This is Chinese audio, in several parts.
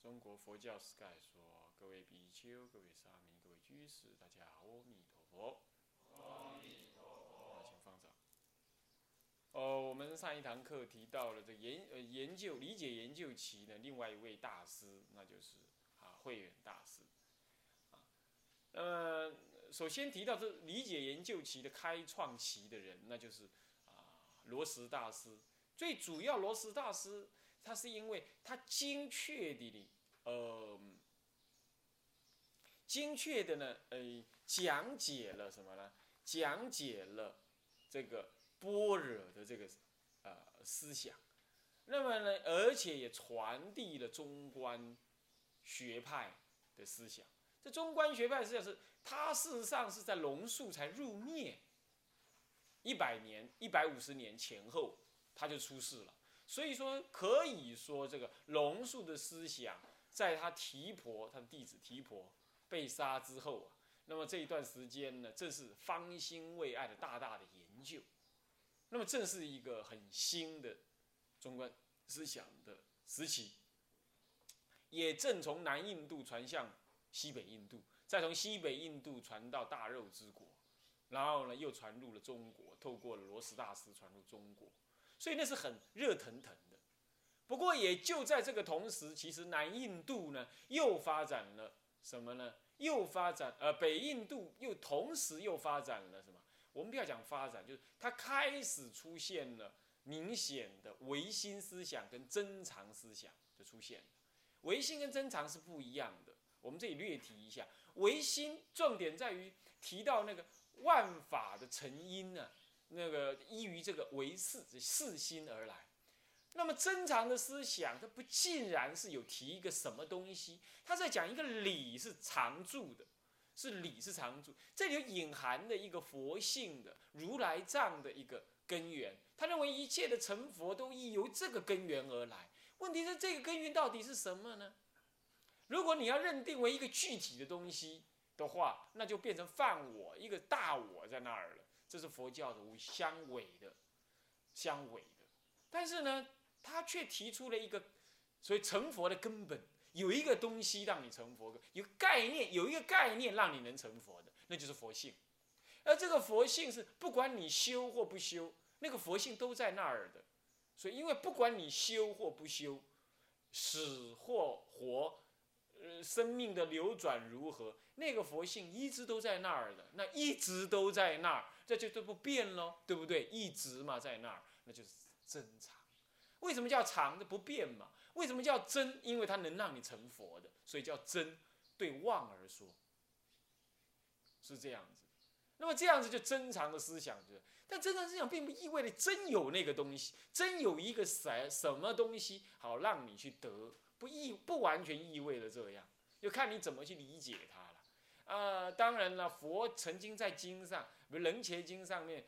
中国佛教 Sky 说：各位比丘、各位沙弥、各位居士，大家阿弥陀佛。阿弥陀啊，佛。请放掌。哦，我们上一堂课提到了这个研呃研究理解研究期的另外一位大师，那就是啊慧远大师。啊，那么首先提到这理解研究期的开创期的人，那就是啊罗什大师。最主要，罗什大师他是因为他精确的呢，呃，精确的呢，呃，讲解了什么呢？讲解了这个般若的这个呃思想，那么呢，而且也传递了中观学派的思想。这中观学派思想是，它事实上是在龙树才入灭一百年、一百五十年前后，他就出世了。所以说，可以说这个龙树的思想，在他提婆他的弟子提婆被杀之后啊。那么这一段时间呢，正是方兴未艾的大大的研究，那么正是一个很新的中观思想的时期，也正从南印度传向西北印度，再从西北印度传到大肉之国，然后呢又传入了中国，透过罗什大师传入中国，所以那是很热腾腾的。不过也就在这个同时，其实南印度呢又发展了什么呢？又发展，呃，北印度又同时又发展了什么？我们不要讲发展，就是它开始出现了明显的唯心思想跟真常思想的出现。唯心跟真常是不一样的，我们这里略提一下。唯心重点在于提到那个万法的成因呢、那个依于这个唯识世心而来。那么真常的思想，它不尽然是有提一个什么东西，它在讲一个理是常住的，是理是常住，这里有隐含的一个佛性的如来藏的一个根源。他认为一切的成佛都依由这个根源而来。问题是这个根源到底是什么呢？如果你要认定为一个具体的东西的话，那就变成泛我一个大我在那儿了。这是佛教的无相违的，相违的。但是呢？他却提出了一个，所以成佛的根本有一个东西让你成佛的，有概念，有一个概念让你能成佛的，那就是佛性。而这个佛性是不管你修或不修，那个佛性都在那儿的。所以，因为不管你修或不修，死或活，生命的流转如何，那个佛性一直都在那儿的，那一直都在那儿，这就都不变喽，对不对？一直嘛在那儿，那就是真常。为什么叫常这不变嘛？为什么叫真？因为它能让你成佛的，所以叫真。对妄而说，是这样子。那么这样子就真常的思想，是。但真常思想并不意味着真有那个东西，真有一个什什么东西好让你去得，不意不完全意味着这样，就看你怎么去理解它了。啊，当然了，佛曾经在经上，比如《楞伽经》上面。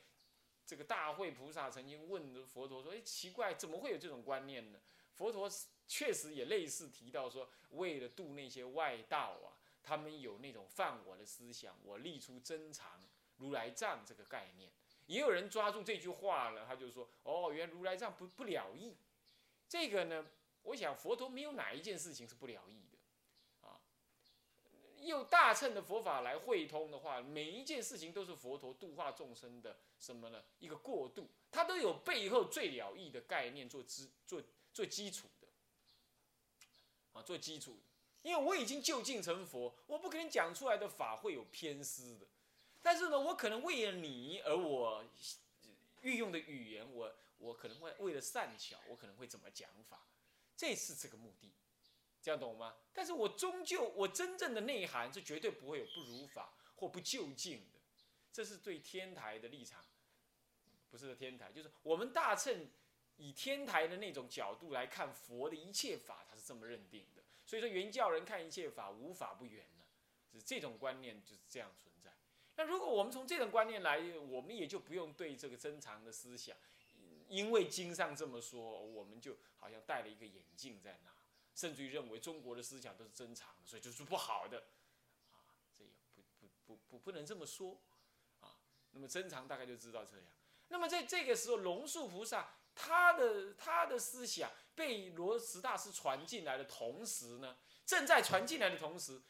这个大慧菩萨曾经问佛陀说：“哎，奇怪，怎么会有这种观念呢？”佛陀确实也类似提到说，为了度那些外道啊，他们有那种犯我的思想，我立出真常如来藏这个概念。也有人抓住这句话了，他就说：“哦，原来如来藏不不了义。”这个呢，我想佛陀没有哪一件事情是不了义的。用大乘的佛法来汇通的话，每一件事情都是佛陀度化众生的。什么呢？一个过渡，它都有背后最了义的概念做基做做基础的，啊，做基础。因为我已经就近成佛，我不可能讲出来的法会有偏私的。但是呢，我可能为了你而我运用的语言，我我可能会为了善巧，我可能会怎么讲法，这是这个目的，这样懂吗？但是我终究我真正的内涵是绝对不会有不如法或不就近的，这是对天台的立场。不是的天台，就是我们大乘以天台的那种角度来看佛的一切法，他是这么认定的。所以说，原教人看一切法，无法不圆呢，是这种观念就是这样存在。那如果我们从这种观念来，我们也就不用对这个珍藏的思想，因为经上这么说，我们就好像戴了一个眼镜在那，甚至于认为中国的思想都是珍藏的，所以就是不好的，啊，这也不不不不不能这么说，啊，那么珍藏大概就知道这样。那么在这个时候，龙树菩萨他的他的思想被罗什大师传进来的同时呢，正在传进来的同时。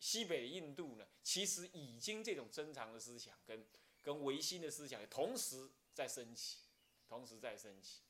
西北印度呢，其实已经这种珍藏的思想跟跟唯心的思想同时在升起，同时在升起。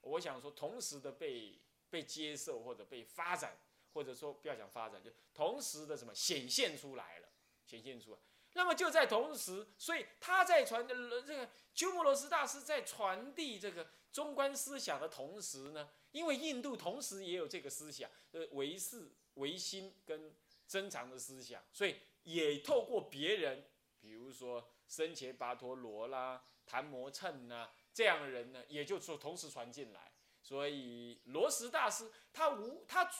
我想说，同时的被被接受或者被发展，或者说不要讲发展，就同时的什么显现出来了，显现出来。那么就在同时，所以他在传的这个鸠摩罗什大师在传递这个中观思想的同时呢，因为印度同时也有这个思想，呃，唯识、唯心跟。珍藏的思想，所以也透过别人，比如说生前跋陀罗啦、昙摩谶呐这样的人呢，也就说同时传进来。所以罗什大师他无他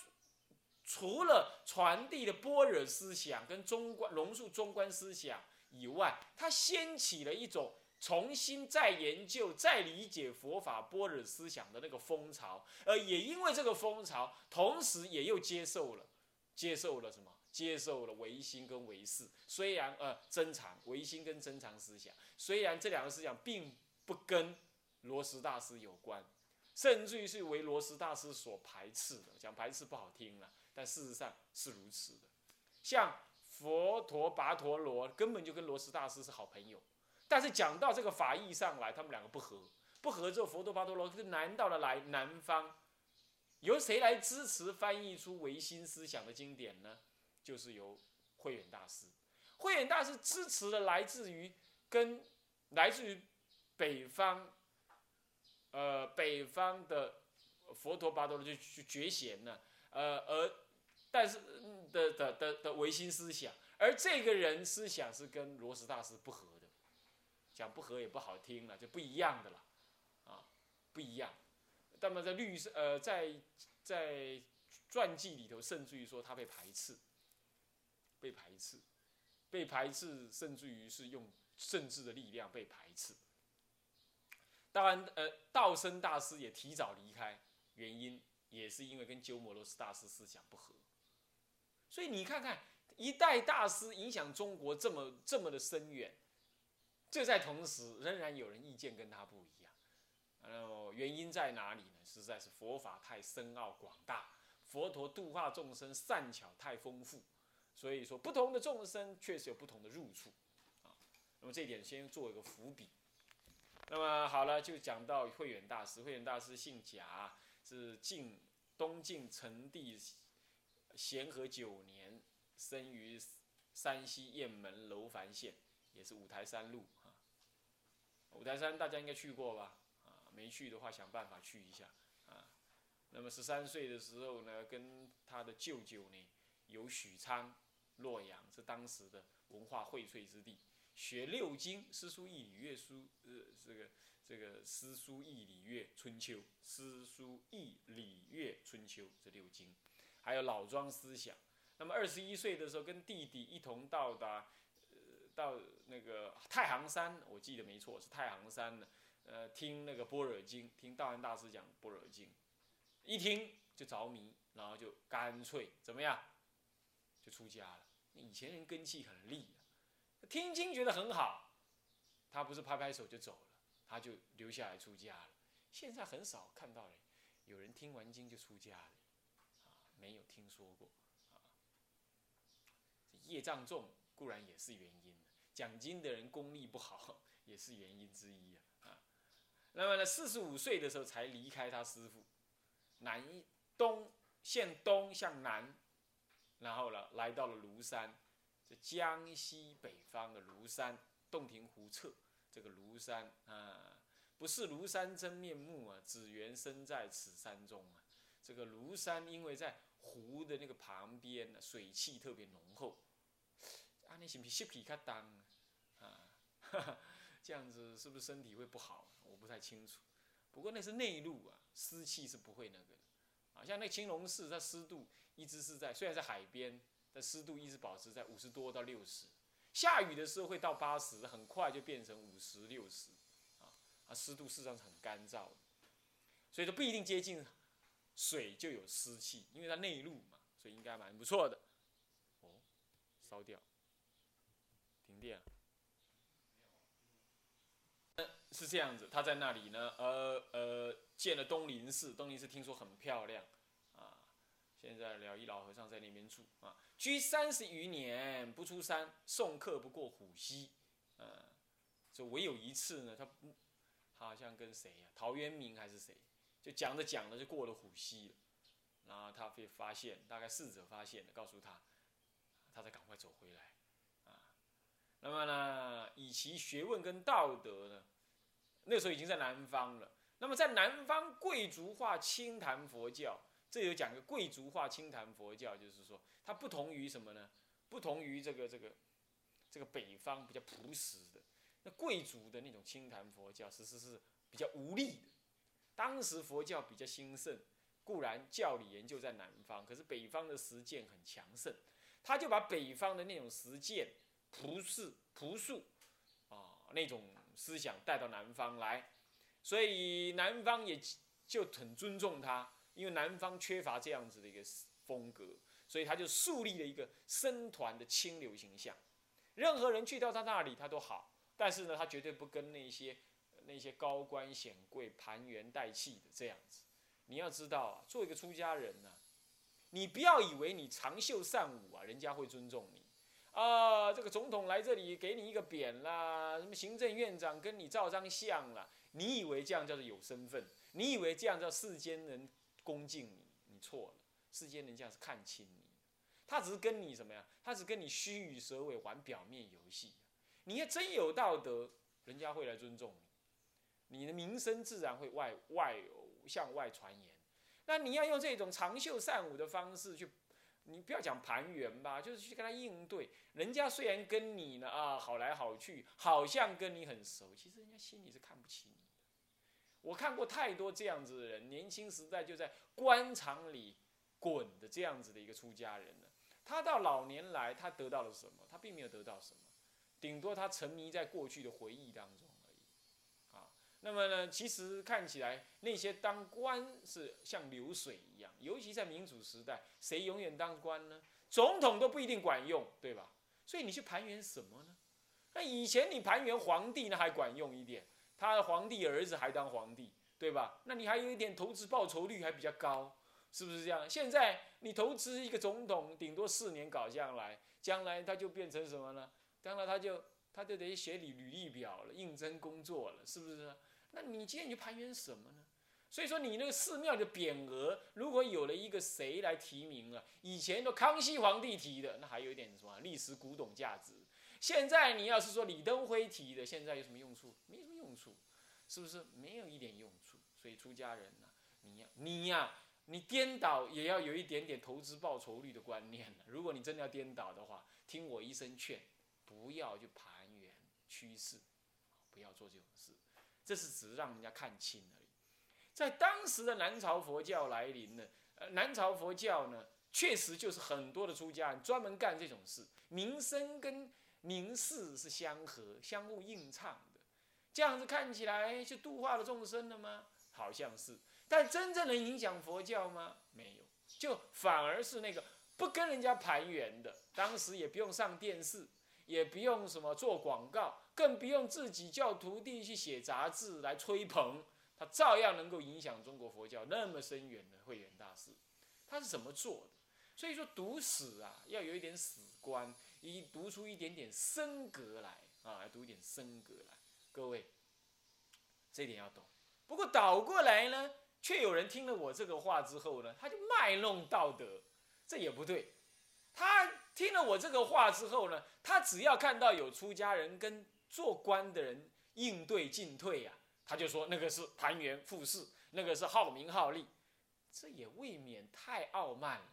除了传递的般若思想跟中观龙树中观思想以外，他掀起了一种重新再研究、再理解佛法般若思想的那个风潮，而也因为这个风潮，同时也又接受了接受了什么？接受了唯心跟唯识，虽然呃珍藏唯心跟珍藏思想，虽然这两个思想并不跟罗什大师有关，甚至于是为罗什大师所排斥的，讲排斥不好听了，但事实上是如此的。像佛陀跋陀罗根本就跟罗什大师是好朋友，但是讲到这个法义上来，他们两个不合，不合之后，佛陀跋陀罗就难到了来南方，由谁来支持翻译出唯心思想的经典呢？就是由慧远大师，慧远大师支持的来自于跟来自于北方，呃北方的佛陀巴多罗就去觉贤了，呃而但是的的的的唯心思想，而这个人思想是跟罗什大师不合的，讲不合也不好听了，就不一样的了，啊不一样，那么在律师呃在在传记里头，甚至于说他被排斥。被排斥，被排斥，甚至于是用政治的力量被排斥。当然，呃，道生大师也提早离开，原因也是因为跟鸠摩罗什大师思想不合。所以你看看，一代大师影响中国这么这么的深远，这在同时仍然有人意见跟他不一样。然后原因在哪里呢？实在是佛法太深奥广大，佛陀度化众生善巧太丰富。所以说，不同的众生确实有不同的入处，啊，那么这一点先做一个伏笔。那么好了，就讲到慧远大师。慧远大师姓贾，是晋东晋成帝咸和九年，生于山西雁门楼烦县，也是五台山路啊。五台山大家应该去过吧？啊，没去的话想办法去一下啊。那么十三岁的时候呢，跟他的舅舅呢，有许昌。洛阳是当时的文化荟萃之地，学六经，诗书易礼乐书，呃，这个这个诗书易礼乐春秋，诗书易礼乐春秋这六经，还有老庄思想。那么二十一岁的时候，跟弟弟一同到达，呃，到那个太行山，我记得没错是太行山的，呃，听那个般若经，听道安大师讲般若经，一听就着迷，然后就干脆怎么样，就出家了。以前人根气很利，听经觉得很好，他不是拍拍手就走了，他就留下来出家了。现在很少看到人有人听完经就出家了，啊，没有听说过，啊，业障重固然也是原因，讲经的人功力不好 也是原因之一啊。啊，那么呢，四十五岁的时候才离开他师傅，南东向东向南。然后呢，来到了庐山，江西北方的庐山，洞庭湖侧这个庐山啊，不是庐山真面目啊，只缘身在此山中啊。这个庐山因为在湖的那个旁边呢，水汽特别浓厚，啊，你是不是湿气较重啊？这样子是不是身体会不好？我不太清楚不过那是内陆啊，湿气是不会那个的。啊，像那青龙寺，它湿度一直是在，虽然在海边，但湿度一直保持在五十多到六十。下雨的时候会到八十，很快就变成五十六十。啊，啊，湿度事实上是很干燥的，所以说不一定接近水就有湿气，因为它内陆嘛，所以应该蛮不错的。哦，烧掉，停电。是这样子，他在那里呢，呃呃，建了东林寺。东林寺听说很漂亮，啊，现在了一老和尚在那边住啊，居三十余年不出山，送客不过虎溪，嗯，就唯有一次呢，他，他好像跟谁呀，陶渊明还是谁，就讲着讲着就过了虎溪了，然后他被发现，大概侍者发现了，告诉他，他才赶快走回来，啊，那么呢，以其学问跟道德呢。那时候已经在南方了。那么在南方贵族化清谈佛教，这有讲个贵族化清谈佛教，就是说它不同于什么呢？不同于这个这个这个北方比较朴实的，那贵族的那种清谈佛教，其实是比较无力的。当时佛教比较兴盛，固然教理研究在南方，可是北方的实践很强盛，他就把北方的那种实践朴实朴素啊那种。思想带到南方来，所以南方也就很尊重他，因为南方缺乏这样子的一个风格，所以他就树立了一个僧团的清流形象。任何人去到他那里，他都好，但是呢，他绝对不跟那些那些高官显贵盘元带气的这样子。你要知道啊，做一个出家人呢，你不要以为你长袖善舞啊，人家会尊重你。啊，这个总统来这里给你一个匾啦，什么行政院长跟你照张相啦，你以为这样叫做有身份？你以为这样叫世间人恭敬你？你错了，世间人这样是看轻你，他只是跟你什么呀？他只跟你虚与蛇尾玩表面游戏。你要真有道德，人家会来尊重你，你的名声自然会外外向外传言。那你要用这种长袖善舞的方式去。你不要讲盘圆吧，就是去跟他应对。人家虽然跟你呢啊好来好去，好像跟你很熟，其实人家心里是看不起你。我看过太多这样子的人，年轻时代就在官场里滚的这样子的一个出家人了。他到老年来，他得到了什么？他并没有得到什么，顶多他沉迷在过去的回忆当中而已。啊。那么呢，其实看起来那些当官是像流水一样，尤其在民主时代，谁永远当官呢？总统都不一定管用，对吧？所以你去盘圆什么呢？那以前你盘圆皇帝呢还管用一点，他的皇帝儿子还当皇帝，对吧？那你还有一点投资报酬率还比较高，是不是这样？现在你投资一个总统，顶多四年搞下来，将来他就变成什么呢？将来他就他就得写履履历表了，应征工作了，是不是？那你今天你盘圆什么呢？所以说你那个寺庙的匾额，如果有了一个谁来提名了，以前都康熙皇帝提的，那还有一点什么历史古董价值。现在你要是说李登辉提的，现在有什么用处？没什么处，是不是？没有一点用处。所以出家人呐，你要，你呀，你颠倒也要有一点点投资报酬率的观念如果你真的要颠倒的话，听我一声劝，不要去盘圆趋势，不要做这种事。这是只是让人家看清而已。在当时的南朝佛教来临呢，呃，南朝佛教呢，确实就是很多的出家人专门干这种事，名声跟名士是相合、相互映衬的。这样子看起来就度化了众生了吗？好像是，但真正能影响佛教吗？没有，就反而是那个不跟人家盘缘的，当时也不用上电视。也不用什么做广告，更不用自己叫徒弟去写杂志来吹捧，他照样能够影响中国佛教那么深远的慧远大师。他是怎么做的？所以说读史啊，要有一点史观，以读出一点点深格来啊，读一点深格来。各位，这点要懂。不过倒过来呢，却有人听了我这个话之后呢，他就卖弄道德，这也不对。他。听了我这个话之后呢，他只要看到有出家人跟做官的人应对进退呀，他就说那个是盘元附势，那个是好名好利，这也未免太傲慢了。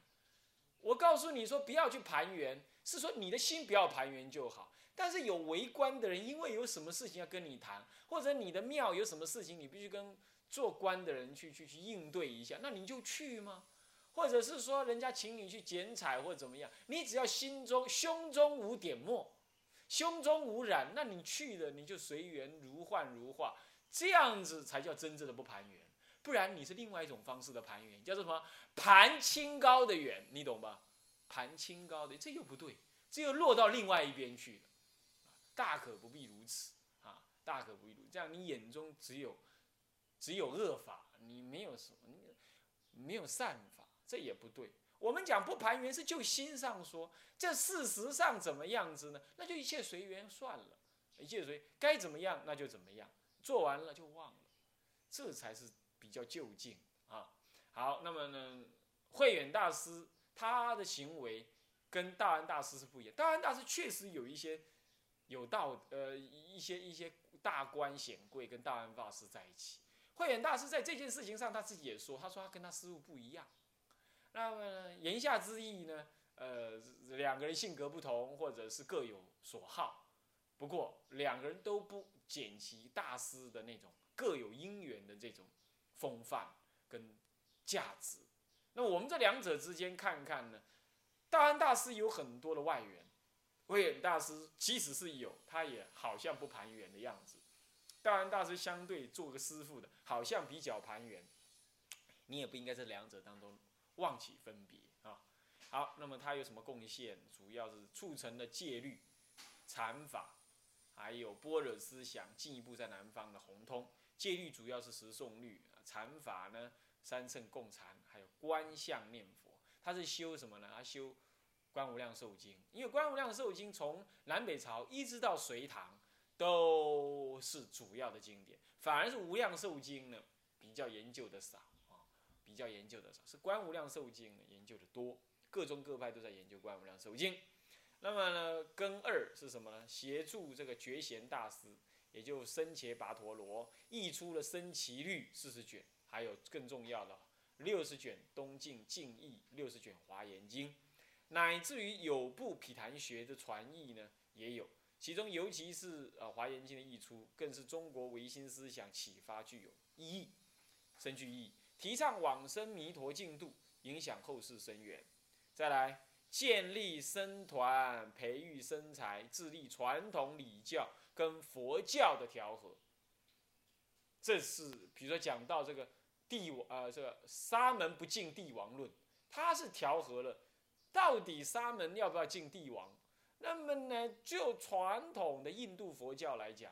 我告诉你说，不要去盘圆，是说你的心不要盘圆就好。但是有为官的人，因为有什么事情要跟你谈，或者你的庙有什么事情，你必须跟做官的人去去去应对一下，那你就去吗？或者是说人家请你去剪彩或怎么样，你只要心中胸中无点墨，胸中无染，那你去了你就随缘如幻如化，这样子才叫真正的不盘缘。不然你是另外一种方式的盘缘，叫做什么盘清高的缘，你懂吧？盘清高的这又不对，这又落到另外一边去了。大可不必如此啊！大可不必如此，这样你眼中只有只有恶法，你没有什么，没有善法。这也不对，我们讲不盘缘是就心上说，这事实上怎么样子呢？那就一切随缘算了，一切随该怎么样那就怎么样，做完了就忘了，这才是比较就近啊。好，那么呢，慧远大师他的行为跟大安大师是不一样，大安大师确实有一些有道呃一些一些大官显贵跟大安大师在一起，慧远大师在这件事情上他自己也说，他说他跟他师傅不一样。那么言下之意呢？呃，两个人性格不同，或者是各有所好。不过两个人都不减其大师的那种各有因缘的这种风范跟价值。那我们这两者之间看看呢？大安大师有很多的外援，慧远大师即使是有，他也好像不盘缘的样子。大安大师相对做个师傅的，好像比较盘缘。你也不应该这两者当中。忘记分别啊，好，那么他有什么贡献？主要是促成了戒律、禅法，还有般若思想进一步在南方的红通。戒律主要是十诵律，禅法呢三圣共禅，还有观相念佛。他是修什么呢？他修观无量寿经，因为观无量寿经从南北朝一直到隋唐都是主要的经典，反而是无量寿经呢比较研究的少啊。比较研究的少，是《观无量寿经》研究的多，各宗各派都在研究《观无量寿经》。那么呢，根二是什么呢？协助这个觉贤大师，也就僧伽跋陀罗，译出了《僧祇律》四十卷，还有更重要的六十卷东晋净译，六十卷华严经，乃至于有部毗昙学的传译呢，也有。其中尤其是呃华严经的译出，更是中国唯心思想启发具有意义，深具意义。提倡往生弥陀净土，影响后世深远。再来建立僧团，培育僧才，致力传统礼教跟佛教的调和。这是比如说讲到这个帝王，呃，这个沙门不敬帝王论，它是调和了到底沙门要不要敬帝王？那么呢，就传统的印度佛教来讲。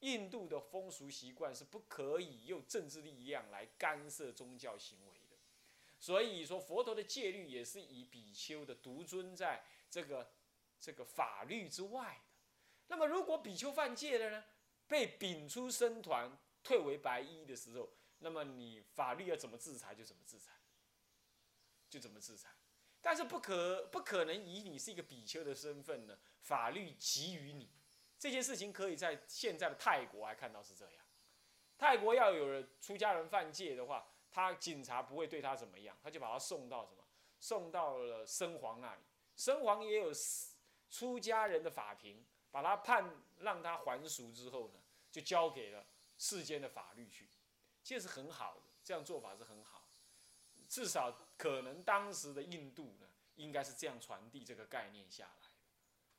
印度的风俗习惯是不可以用政治力量来干涉宗教行为的，所以说佛陀的戒律也是以比丘的独尊在这个这个法律之外。那么如果比丘犯戒了呢，被摒出僧团，退为白衣的时候，那么你法律要怎么制裁就怎么制裁，就怎么制裁。但是不可不可能以你是一个比丘的身份呢，法律给予你。这件事情可以在现在的泰国还看到是这样，泰国要有人出家人犯戒的话，他警察不会对他怎么样，他就把他送到什么，送到了僧皇那里，僧皇也有出家人的法庭，把他判让他还俗之后呢，就交给了世间的法律去，这是很好的，这样做法是很好，至少可能当时的印度呢，应该是这样传递这个概念下来的，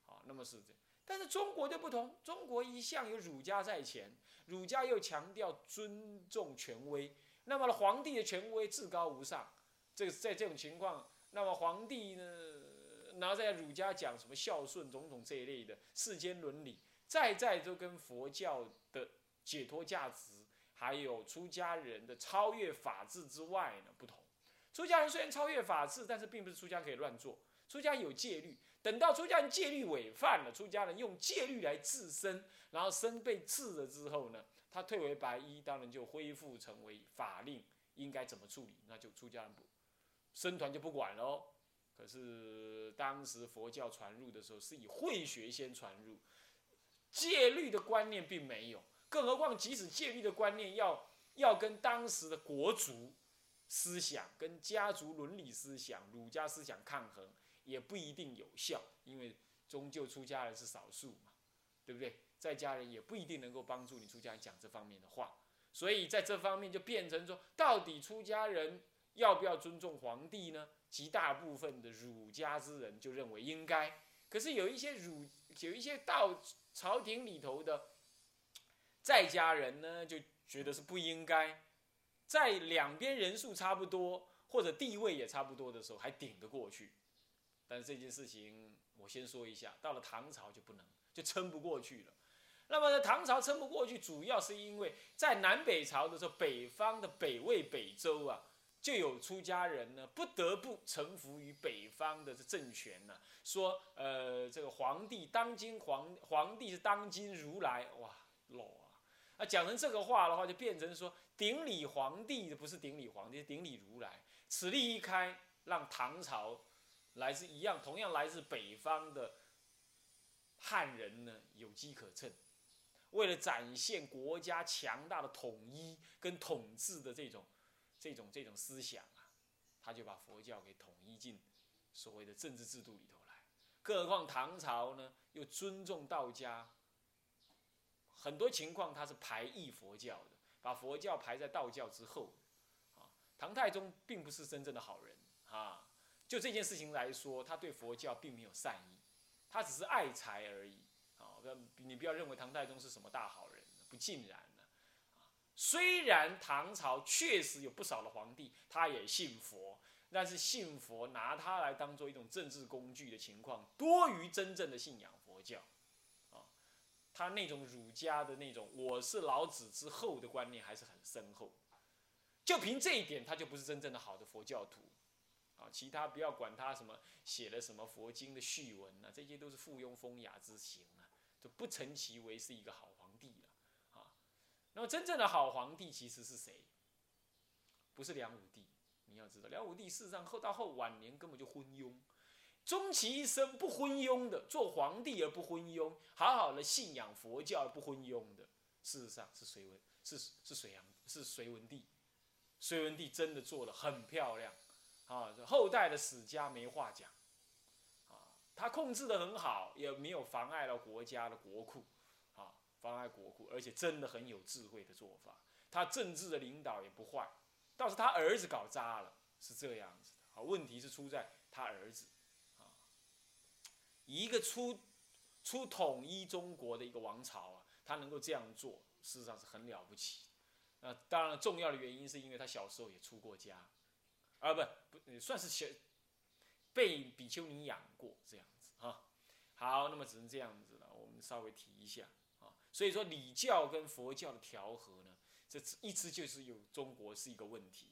好，那么是这样。但是中国就不同，中国一向有儒家在前，儒家又强调尊重权威，那么皇帝的权威至高无上，这个在这种情况，那么皇帝呢，然后在儒家讲什么孝顺种种这一类的世间伦理，在在都跟佛教的解脱价值，还有出家人的超越法治之外呢不同。出家人虽然超越法治，但是并不是出家可以乱做，出家有戒律。等到出家人戒律违犯了，出家人用戒律来治身，然后身被治了之后呢，他退为白衣，当然就恢复成为法令，应该怎么处理，那就出家人不，僧团就不管喽。可是当时佛教传入的时候，是以慧学先传入，戒律的观念并没有，更何况即使戒律的观念要要跟当时的国族思想、跟家族伦理思想、儒家思想抗衡。也不一定有效，因为终究出家人是少数嘛，对不对？在家人也不一定能够帮助你出家人讲这方面的话，所以在这方面就变成说，到底出家人要不要尊重皇帝呢？极大部分的儒家之人就认为应该，可是有一些儒有一些到朝廷里头的在家人呢，就觉得是不应该。在两边人数差不多或者地位也差不多的时候，还顶得过去。但是这件事情我先说一下，到了唐朝就不能，就撑不过去了。那么唐朝撑不过去，主要是因为在南北朝的时候，北方的北魏、北周啊。就有出家人呢，不得不臣服于北方的这政权呢。说，呃，这个皇帝当今皇皇帝是当今如来，哇，low 啊！啊，讲成这个话的话，就变成说顶礼皇帝的不是顶礼皇帝，是顶礼如来。此例一开，让唐朝来自一样同样来自北方的汉人呢有机可乘。为了展现国家强大的统一跟统治的这种。这种这种思想啊，他就把佛教给统一进所谓的政治制度里头来。更何况唐朝呢，又尊重道家，很多情况他是排异佛教的，把佛教排在道教之后。啊，唐太宗并不是真正的好人啊。就这件事情来说，他对佛教并没有善意，他只是爱财而已。啊，你不要认为唐太宗是什么大好人，不尽然。虽然唐朝确实有不少的皇帝，他也信佛，但是信佛拿它来当做一种政治工具的情况多于真正的信仰佛教，啊，他那种儒家的那种“我是老子”之后的观念还是很深厚，就凭这一点，他就不是真正的好的佛教徒，啊，其他不要管他什么写了什么佛经的序文啊，这些都是附庸风雅之行啊，就不成其为是一个好。那么真正的好皇帝其实是谁？不是梁武帝。你要知道，梁武帝事实上后到后晚年根本就昏庸，终其一生不昏庸的做皇帝而不昏庸，好好的信仰佛教而不昏庸的，事实上是隋文，是是隋炀，是隋文帝。隋文帝真的做的很漂亮啊，后代的史家没话讲啊，他控制的很好，也没有妨碍了国家的国库。妨碍国库，而且真的很有智慧的做法。他政治的领导也不坏，倒是他儿子搞砸了，是这样子的。啊，问题是出在他儿子，啊，一个出出统一中国的一个王朝啊，他能够这样做，事实上是很了不起。那当然，重要的原因是因为他小时候也出过家，啊，不不，算是小被比丘尼养过这样子啊。好，那么只能这样子了，我们稍微提一下。所以说礼教跟佛教的调和呢，这一直就是有中国是一个问题。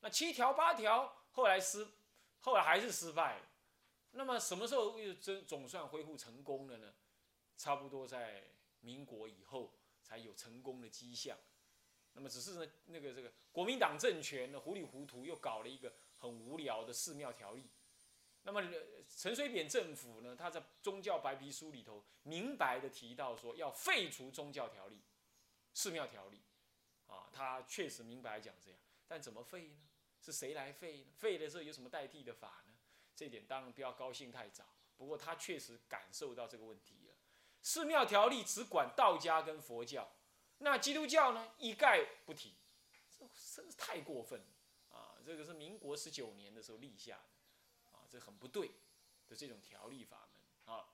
那七条八条后来失，后来还是失败了。那么什么时候又真总算恢复成功了呢？差不多在民国以后才有成功的迹象。那么只是呢，那个这个国民党政权呢糊里糊涂又搞了一个很无聊的寺庙条例。那么陈水扁政府呢，他在宗教白皮书里头明白的提到说要废除宗教条例、寺庙条例，啊，他确实明白讲这样，但怎么废呢？是谁来废呢？废的时候有什么代替的法呢？这点当然不要高兴太早。不过他确实感受到这个问题了。寺庙条例只管道家跟佛教，那基督教呢一概不提，这真是太过分了啊！这个是民国十九年的时候立下的。这很不对的这种条例法门啊。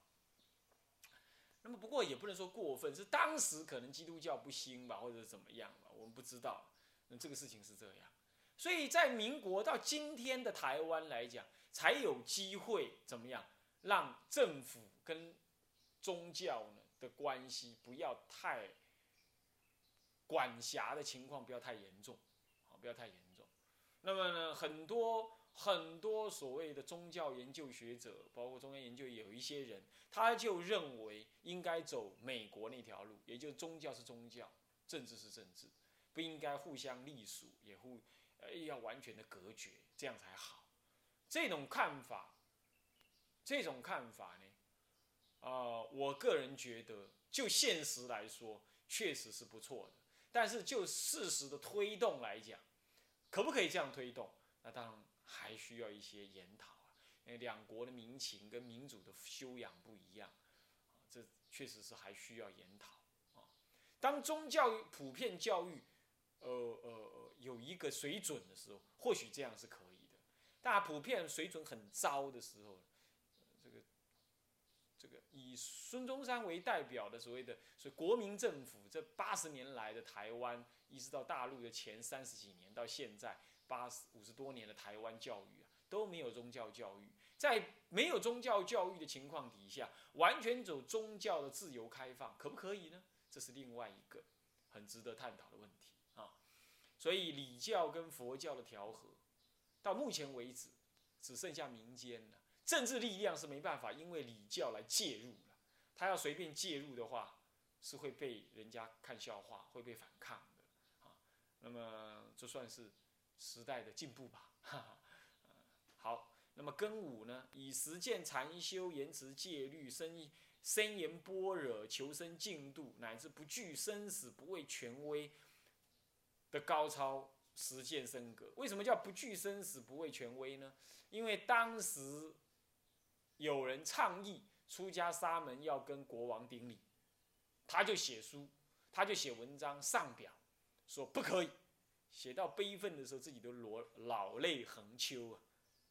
那么不过也不能说过分，是当时可能基督教不兴吧，或者怎么样吧，我们不知道。那这个事情是这样，所以在民国到今天的台湾来讲，才有机会怎么样，让政府跟宗教呢的关系不要太管辖的情况不要太严重，好，不要太严重。那么呢，很多。很多所谓的宗教研究学者，包括宗教研究有一些人，他就认为应该走美国那条路，也就是宗教是宗教，政治是政治，不应该互相隶属，也互呃要完全的隔绝，这样才好。这种看法，这种看法呢，啊，我个人觉得，就现实来说，确实是不错的。但是就事实的推动来讲，可不可以这样推动？那当然。还需要一些研讨啊，因为两国的民情跟民主的修养不一样，啊，这确实是还需要研讨啊。当宗教普遍教育呃呃呃有一个水准的时候，或许这样是可以的。但普遍水准很糟的时候，这个这个以孙中山为代表的所谓的所谓国民政府，这八十年来的台湾，一直到大陆的前三十几年到现在八十五十多年的台湾教育啊，都没有宗教教育。在没有宗教教育的情况底下，完全走宗教的自由开放，可不可以呢？这是另外一个很值得探讨的问题啊。所以礼教跟佛教的调和，到目前为止只剩下民间了。政治力量是没办法因为礼教来介入了，他要随便介入的话，是会被人家看笑话，会被反抗的啊。那么这算是时代的进步吧。哈哈，好。那么庚午呢？以实践禅修，言辞戒律，深深言般若，求生净土，乃至不惧生死，不畏权威的高超实践升格。为什么叫不惧生死，不畏权威呢？因为当时有人倡议出家沙门要跟国王顶礼，他就写书，他就写文章上表，说不可以。写到悲愤的时候，自己都落老泪横秋啊。